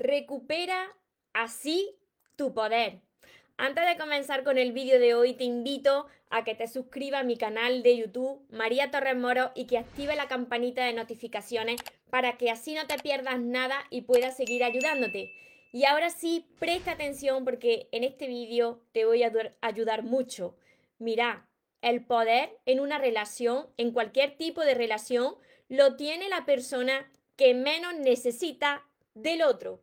Recupera así tu poder. Antes de comenzar con el vídeo de hoy, te invito a que te suscribas a mi canal de YouTube, María Torres Moro, y que active la campanita de notificaciones para que así no te pierdas nada y puedas seguir ayudándote. Y ahora sí, presta atención porque en este vídeo te voy a ayudar mucho. Mira, el poder en una relación, en cualquier tipo de relación, lo tiene la persona que menos necesita del otro.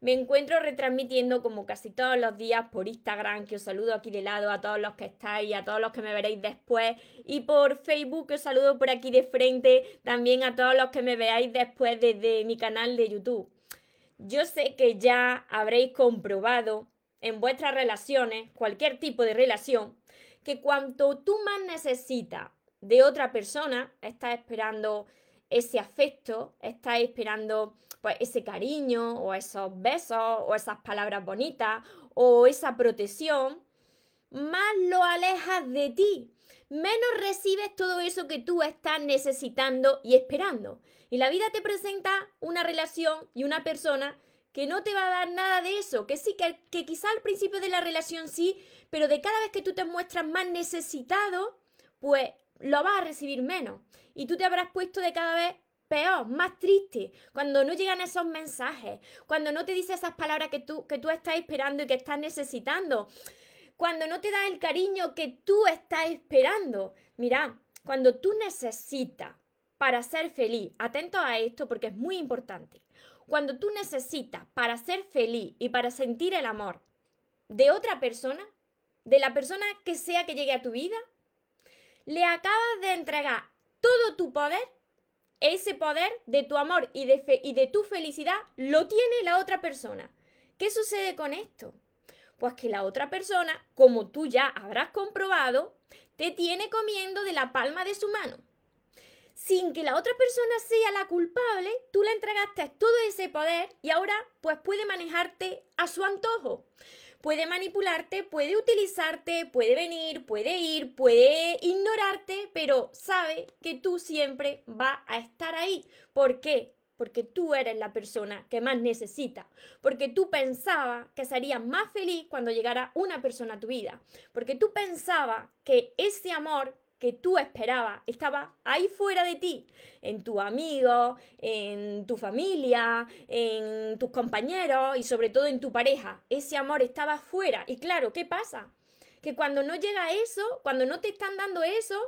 Me encuentro retransmitiendo como casi todos los días por Instagram, que os saludo aquí de lado a todos los que estáis, a todos los que me veréis después, y por Facebook, que os saludo por aquí de frente, también a todos los que me veáis después desde mi canal de YouTube. Yo sé que ya habréis comprobado en vuestras relaciones, cualquier tipo de relación, que cuanto tú más necesitas de otra persona, estás esperando ese afecto, estás esperando pues, ese cariño o esos besos o esas palabras bonitas o esa protección, más lo alejas de ti, menos recibes todo eso que tú estás necesitando y esperando. Y la vida te presenta una relación y una persona que no te va a dar nada de eso, que sí, que, que quizá al principio de la relación sí, pero de cada vez que tú te muestras más necesitado, pues lo vas a recibir menos. Y tú te habrás puesto de cada vez peor, más triste, cuando no llegan esos mensajes, cuando no te dice esas palabras que tú, que tú estás esperando y que estás necesitando, cuando no te da el cariño que tú estás esperando. Mira, cuando tú necesitas para ser feliz, atento a esto porque es muy importante. Cuando tú necesitas para ser feliz y para sentir el amor de otra persona, de la persona que sea que llegue a tu vida, le acabas de entregar todo tu poder, ese poder de tu amor y de, y de tu felicidad lo tiene la otra persona. ¿Qué sucede con esto? Pues que la otra persona, como tú ya habrás comprobado, te tiene comiendo de la palma de su mano sin que la otra persona sea la culpable, tú le entregaste todo ese poder y ahora pues puede manejarte a su antojo. Puede manipularte, puede utilizarte, puede venir, puede ir, puede ignorarte, pero sabe que tú siempre vas a estar ahí. ¿Por qué? Porque tú eres la persona que más necesita. Porque tú pensabas que serías más feliz cuando llegara una persona a tu vida. Porque tú pensabas que ese amor que tú esperabas estaba ahí fuera de ti, en tu amigo, en tu familia, en tus compañeros y sobre todo en tu pareja. Ese amor estaba fuera. Y claro, ¿qué pasa? Que cuando no llega eso, cuando no te están dando eso,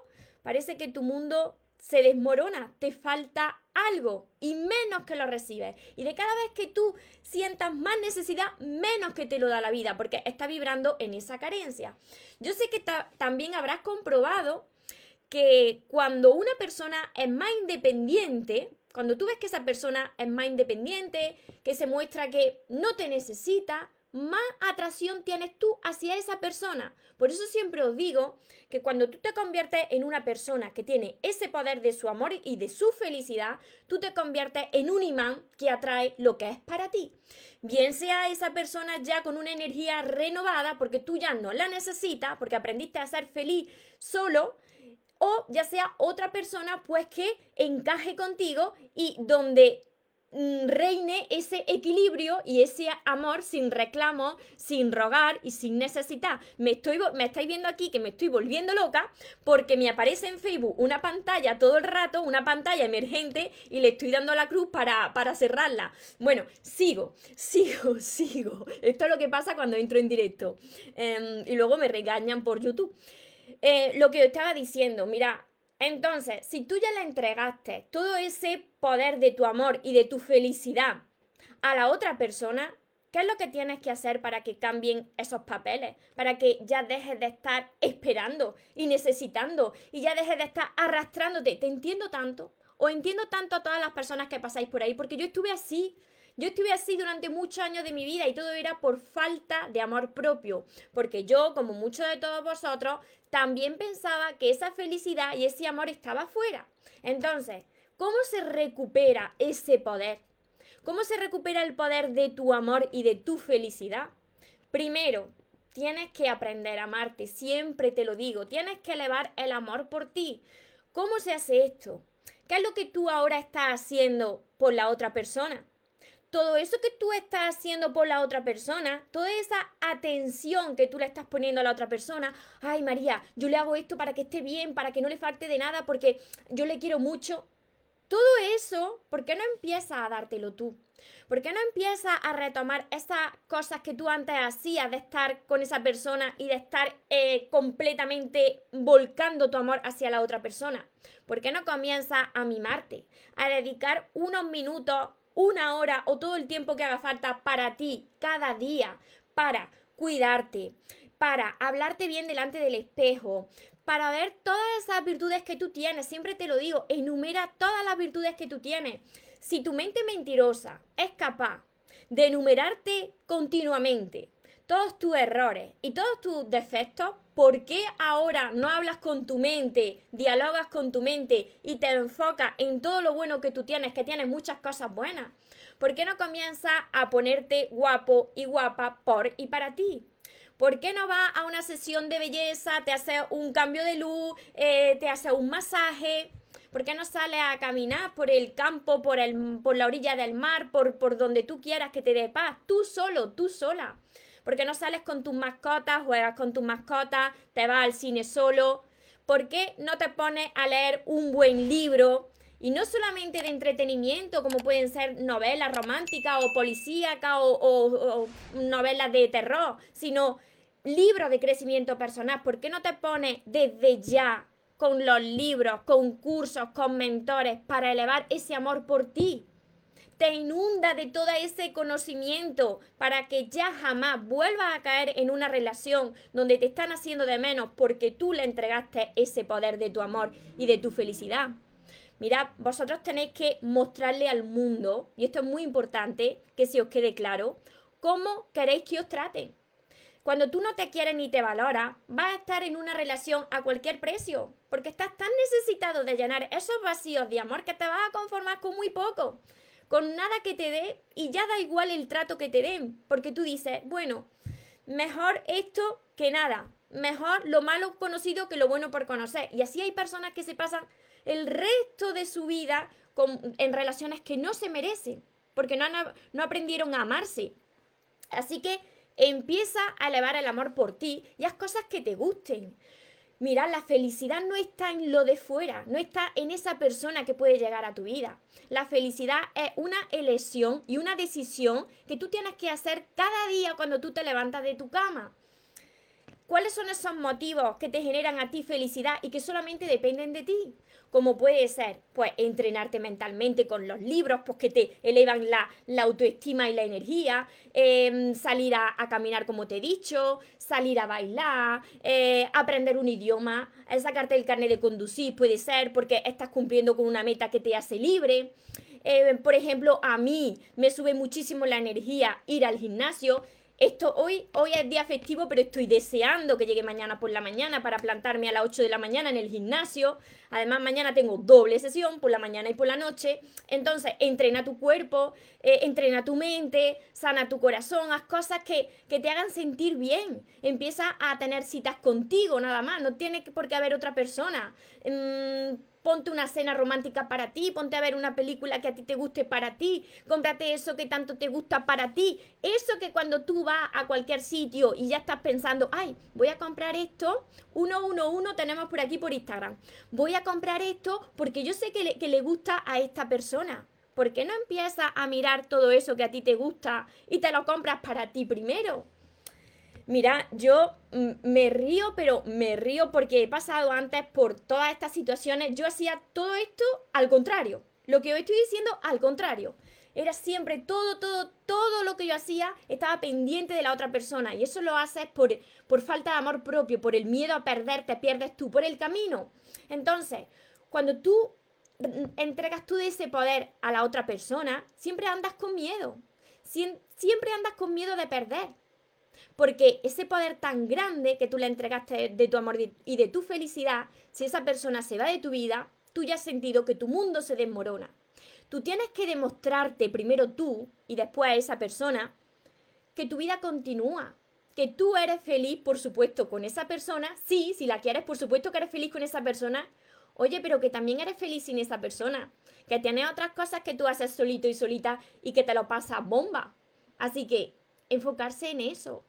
parece que tu mundo se desmorona, te falta algo y menos que lo recibes. Y de cada vez que tú sientas más necesidad, menos que te lo da la vida, porque está vibrando en esa carencia. Yo sé que también habrás comprobado que cuando una persona es más independiente, cuando tú ves que esa persona es más independiente, que se muestra que no te necesita, más atracción tienes tú hacia esa persona. Por eso siempre os digo que cuando tú te conviertes en una persona que tiene ese poder de su amor y de su felicidad, tú te conviertes en un imán que atrae lo que es para ti. Bien sea esa persona ya con una energía renovada porque tú ya no la necesitas, porque aprendiste a ser feliz solo, o ya sea otra persona pues que encaje contigo y donde mm, reine ese equilibrio y ese amor sin reclamo, sin rogar y sin necesitar. Me, estoy, me estáis viendo aquí que me estoy volviendo loca porque me aparece en Facebook una pantalla todo el rato, una pantalla emergente y le estoy dando la cruz para, para cerrarla. Bueno, sigo, sigo, sigo. Esto es lo que pasa cuando entro en directo em, y luego me regañan por YouTube. Eh, lo que yo estaba diciendo, mira, entonces, si tú ya le entregaste todo ese poder de tu amor y de tu felicidad a la otra persona, ¿qué es lo que tienes que hacer para que cambien esos papeles? Para que ya dejes de estar esperando y necesitando y ya dejes de estar arrastrándote. Te entiendo tanto, o entiendo tanto a todas las personas que pasáis por ahí, porque yo estuve así. Yo estuve así durante muchos años de mi vida y todo era por falta de amor propio, porque yo, como muchos de todos vosotros, también pensaba que esa felicidad y ese amor estaba fuera. Entonces, ¿cómo se recupera ese poder? ¿Cómo se recupera el poder de tu amor y de tu felicidad? Primero, tienes que aprender a amarte, siempre te lo digo, tienes que elevar el amor por ti. ¿Cómo se hace esto? ¿Qué es lo que tú ahora estás haciendo por la otra persona? Todo eso que tú estás haciendo por la otra persona, toda esa atención que tú le estás poniendo a la otra persona, ay María, yo le hago esto para que esté bien, para que no le falte de nada, porque yo le quiero mucho. Todo eso, ¿por qué no empiezas a dártelo tú? ¿Por qué no empiezas a retomar esas cosas que tú antes hacías de estar con esa persona y de estar eh, completamente volcando tu amor hacia la otra persona? ¿Por qué no comienzas a mimarte? A dedicar unos minutos, una hora o todo el tiempo que haga falta para ti, cada día, para cuidarte, para hablarte bien delante del espejo, para ver todas esas virtudes que tú tienes. Siempre te lo digo, enumera todas las virtudes que tú tienes. Si tu mente mentirosa es capaz de enumerarte continuamente todos tus errores y todos tus defectos, ¿por qué ahora no hablas con tu mente, dialogas con tu mente y te enfocas en todo lo bueno que tú tienes, que tienes muchas cosas buenas? ¿Por qué no comienzas a ponerte guapo y guapa por y para ti? ¿Por qué no vas a una sesión de belleza, te hace un cambio de luz, eh, te hace un masaje? ¿Por qué no sales a caminar por el campo, por, el, por la orilla del mar, por, por donde tú quieras que te dé paz? Tú solo, tú sola. ¿Por qué no sales con tus mascotas, juegas con tus mascotas, te vas al cine solo? ¿Por qué no te pones a leer un buen libro? Y no solamente de entretenimiento, como pueden ser novelas románticas o policíacas o, novelas de terror, sino libros de crecimiento personal. ¿Por qué no te pones desde ya con los libros, con cursos, con mentores para elevar ese amor por ti? Te inunda de todo ese conocimiento para que ya jamás vuelvas a caer en una relación donde te están haciendo de menos porque tú le entregaste ese poder de tu amor y de tu felicidad. Mirad, vosotros tenéis que mostrarle al mundo, y esto es muy importante que se os quede claro, cómo queréis que os traten. Cuando tú no te quieres ni te valoras, vas a estar en una relación a cualquier precio, porque estás tan necesitado de llenar esos vacíos de amor que te vas a conformar con muy poco con nada que te dé y ya da igual el trato que te den, porque tú dices, bueno, mejor esto que nada, mejor lo malo conocido que lo bueno por conocer. Y así hay personas que se pasan el resto de su vida con, en relaciones que no se merecen, porque no, no aprendieron a amarse. Así que empieza a elevar el amor por ti y haz cosas que te gusten. Mira, la felicidad no está en lo de fuera, no está en esa persona que puede llegar a tu vida. La felicidad es una elección y una decisión que tú tienes que hacer cada día cuando tú te levantas de tu cama. ¿Cuáles son esos motivos que te generan a ti felicidad y que solamente dependen de ti? Como puede ser, pues, entrenarte mentalmente con los libros, pues que te elevan la, autoestima y la energía, em, salir a, caminar como te he dicho, salir a bailar, eh, aprender un idioma, eh, sacarte el carnet de conducir, puede ser porque estás cumpliendo con una meta que te hace libre. Eh, por ejemplo, a mí me sube muchísimo la energía ir al gimnasio esto hoy, hoy es día festivo, pero estoy deseando que llegue mañana por la mañana para plantarme a las 8 de la mañana en el gimnasio. Además, mañana tengo doble sesión por la mañana y por la noche. Entonces, entrena tu cuerpo, eh, entrena tu mente, sana tu corazón, haz cosas que, te hagan sentir bien. Empieza a tener citas contigo, nada más. No tiene por qué haber otra persona. Mm, ponte una cena romántica para ti, ponte a ver una película que a ti te guste para ti, cómprate eso que tanto te gusta para ti, eso que cuando tú vas a cualquier sitio y ya estás pensando, ay, voy a comprar esto, uno, uno, uno tenemos por aquí por Instagram, voy a comprar esto porque yo sé que le, que le gusta a esta persona. ¿Por qué no empiezas a mirar todo eso que a ti te gusta y te lo compras para ti primero? Mira, yo mm, me río, pero me río porque he pasado antes por todas estas situaciones. Yo hacía todo esto al contrario. Lo que hoy estoy diciendo, al contrario. Era siempre todo, todo, todo lo que yo hacía estaba pendiente de la otra persona. Y eso lo haces por, por falta de amor propio, por el miedo a perder, te pierdes tú por el camino. Entonces, cuando tú entregas tú ese poder a la otra persona, siempre andas con miedo. Siempre andas con miedo de perder. Porque ese poder tan grande que tú le entregaste de tu amor y de tu felicidad, si esa persona se va de tu vida, tú ya has sentido que tu mundo se desmorona. Tú tienes que demostrarte primero tú y después a esa persona que tu vida continúa, que tú eres feliz, por supuesto, con esa persona. Sí, si la quieres, por supuesto que eres feliz con esa persona. Oye, pero que también eres feliz sin esa persona. Que tienes otras cosas que tú haces solito y solita y que te lo pasas bomba. Así que enfocarse en eso.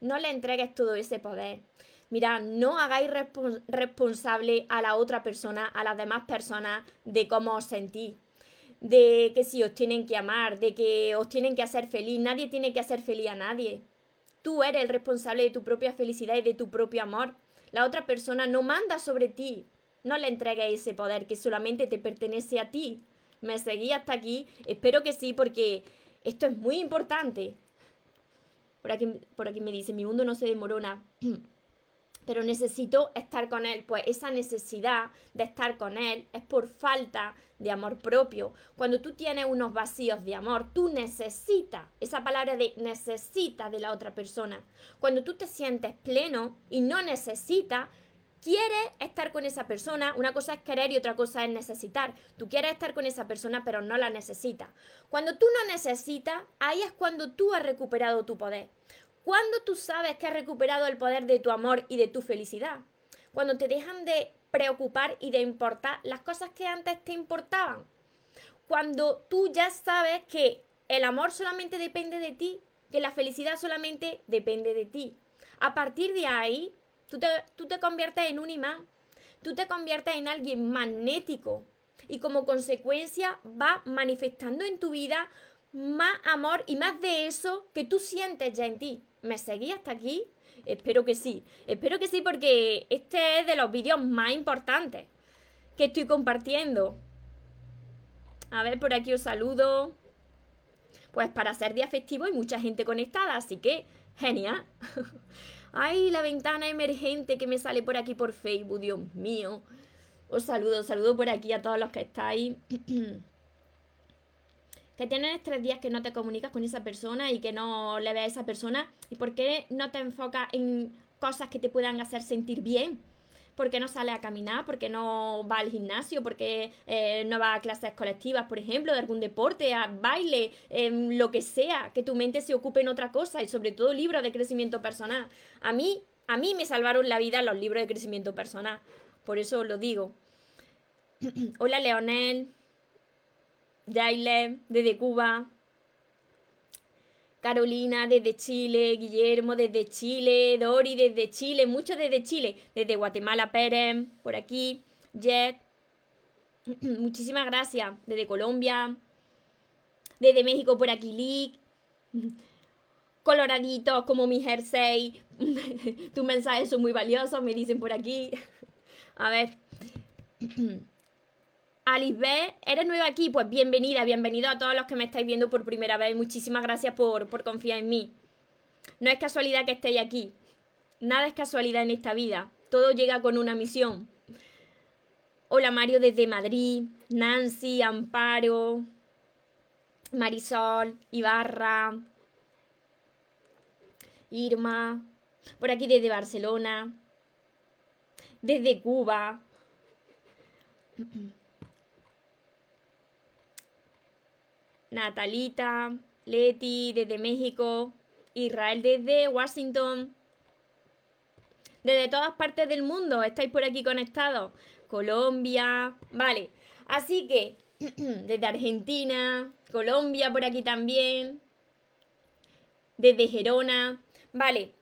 No le entregues todo ese poder. Mira, no hagáis responsable a la otra persona, a las demás personas, de cómo os sentís. De que si os tienen que amar, de que os tienen que hacer feliz. Nadie tiene que hacer feliz a nadie. Tú eres el responsable de tu propia felicidad y de tu propio amor. La otra persona no manda sobre ti. No le entregues ese poder que solamente te pertenece a ti. ¿Me seguí hasta aquí? Espero que sí, porque esto es muy importante. Por aquí, por aquí me dice, mi mundo no se demorona. pero necesito estar con él. Pues esa necesidad de estar con él es por falta de amor propio. Cuando tú tienes unos vacíos de amor, tú necesitas, esa palabra de necesita de la otra persona. Cuando tú te sientes pleno y no necesitas, quieres estar con esa persona, una cosa es querer y otra cosa es necesitar. Tú quieres estar con esa persona, pero no la necesitas. Cuando tú no necesitas, ahí es cuando tú has recuperado tu poder. Cuando tú sabes que has recuperado el poder de tu amor y de tu felicidad. Cuando te dejan de preocupar y de importar las cosas que antes te importaban. Cuando tú ya sabes que el amor solamente depende de ti, que la felicidad solamente depende de ti. A partir de ahí, tú te, tú te conviertes en un imán, tú te conviertes en alguien magnético y como consecuencia va manifestando en tu vida más amor y más de eso que tú sientes ya en ti. ¿Me seguí hasta aquí? Espero que sí. Espero que sí porque este es de los vídeos más importantes que estoy compartiendo. A ver, por aquí os saludo. Pues para ser día festivo hay mucha gente conectada, así que genial. Ay, la ventana emergente que me sale por aquí por Facebook, Dios mío. Os saludo, saludo por aquí a todos los que estáis. que tienes tres días que no te comunicas con esa persona y que no le ves a esa persona y por qué no te enfocas en cosas que te puedan hacer sentir bien. ¿Por qué no sale a caminar? ¿Por qué no va al gimnasio? ¿Por qué eh, no va a clases colectivas, por ejemplo, de algún deporte, a baile, em, lo que sea? Que tu mente se ocupe en otra cosa y sobre todo libros de crecimiento personal. A mí, a mí me salvaron la vida los libros de crecimiento personal. Por eso lo digo. Hola, Leonel. Yaile, desde Cuba. Carolina desde Chile, Guillermo desde Chile, Dori desde Chile, muchos desde Chile, desde Guatemala, Pérez, por aquí, Jet. Muchísimas gracias. Desde Colombia, desde México, por aquí, Lick. Coloraditos como mi jersey. Tus mensajes son muy valiosos, me dicen por aquí. A ver. Alice B, ¿eres nueva aquí? Pues bienvenida, bienvenido a todos los que me estáis viendo por primera vez. Muchísimas gracias por, por confiar en mí. No es casualidad que estéis aquí. Nada es casualidad en esta vida. Todo llega con una misión. Hola Mario desde Madrid, Nancy, Amparo, Marisol, Ibarra, Irma, por aquí desde Barcelona, desde Cuba. Natalita, Leti desde México, Israel desde Washington, desde todas partes del mundo estáis por aquí conectados. Colombia, vale. Así que desde Argentina, Colombia por aquí también, desde Gerona, vale.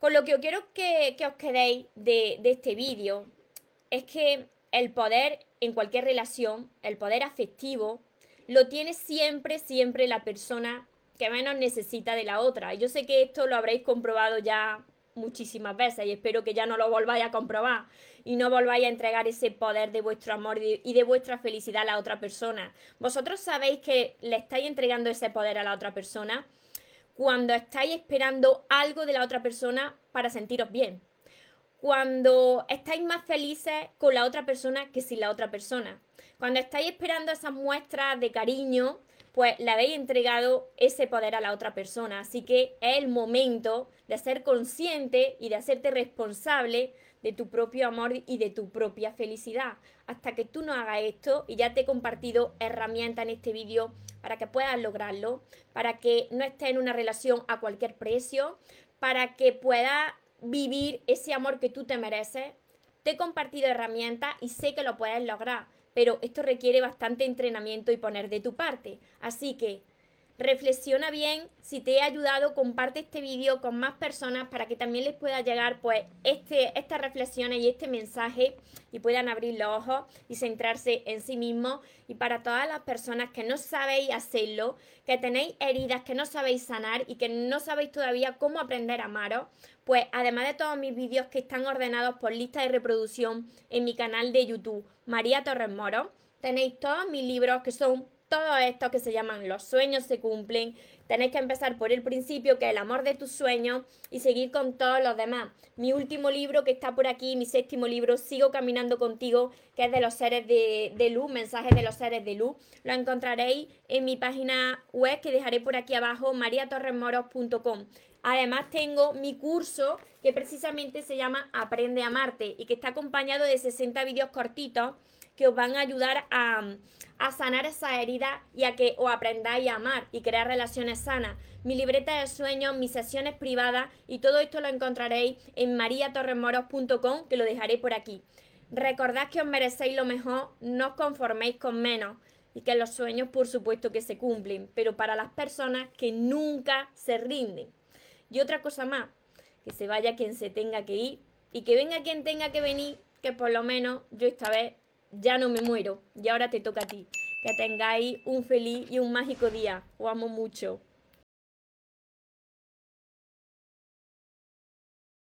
Con lo que quiero que, os quedéis de, de este vídeo es que el poder en cualquier relación, el poder afectivo, lo tiene siempre, siempre la persona que menos necesita de la otra. Yo sé que esto lo habréis comprobado ya muchísimas veces y espero que ya no lo volváis a comprobar y no volváis a entregar ese poder de vuestro amor y de vuestra felicidad a la otra persona. Vosotros sabéis que le estáis entregando ese poder a la otra persona cuando estáis esperando algo de la otra persona para sentiros bien. Cuando estáis más felices con la otra persona que sin la otra persona. Cuando estáis esperando esas muestras de cariño, pues le habéis entregado ese poder a la otra persona. Así que es el momento de ser consciente y de hacerte responsable de tu propio amor y de tu propia felicidad. Hasta que tú no hagas esto, y ya te he compartido herramientas en este vídeo para que puedas lograrlo, para que no estés en una relación a cualquier precio, para que puedas vivir ese amor que tú te mereces. Te he compartido herramientas y sé que lo puedes lograr, pero esto requiere bastante entrenamiento y poner de tu parte. Así que reflexiona bien, si te he ayudado, comparte este vídeo con más personas para que también les pueda llegar pues este, estas reflexiones y este mensaje y puedan abrir los ojos y centrarse en sí mismos. Y para todas las personas que no sabéis hacerlo, que tenéis heridas que no sabéis sanar y que no sabéis todavía cómo aprender a amaros, pues además de todos mis vídeos que están ordenados por lista de reproducción en mi canal de YouTube, María Torres Moro, tenéis todos mis libros que son todo esto que se llaman los sueños se cumplen. Tenéis que empezar por el principio, que es el amor de tus sueños, y seguir con todos los demás. Mi último libro que está por aquí, mi séptimo libro, Sigo caminando contigo, que es de los seres de, de luz, mensajes de los seres de luz. Lo encontraréis en mi página web que dejaré por aquí abajo, mariatorremoros.com. Además tengo mi curso que precisamente se llama Aprende a amarte y que está acompañado de 60 vídeos cortitos que os van a ayudar a, sanar esa herida y a que os aprendáis a amar y crear relaciones sanas. Mi libreta de sueños, mis sesiones privadas y todo esto lo encontraréis en mariatorremoros.com que lo dejaré por aquí. Recordad que os merecéis lo mejor, no os conforméis con menos y que los sueños por supuesto que se cumplen, pero para las personas que nunca se rinden. Y otra cosa más, que se vaya quien se tenga que ir y que venga quien tenga que venir, que por lo menos yo esta vez ya no me muero y ahora te toca a ti. Que tengáis un feliz y un mágico día. Os amo mucho.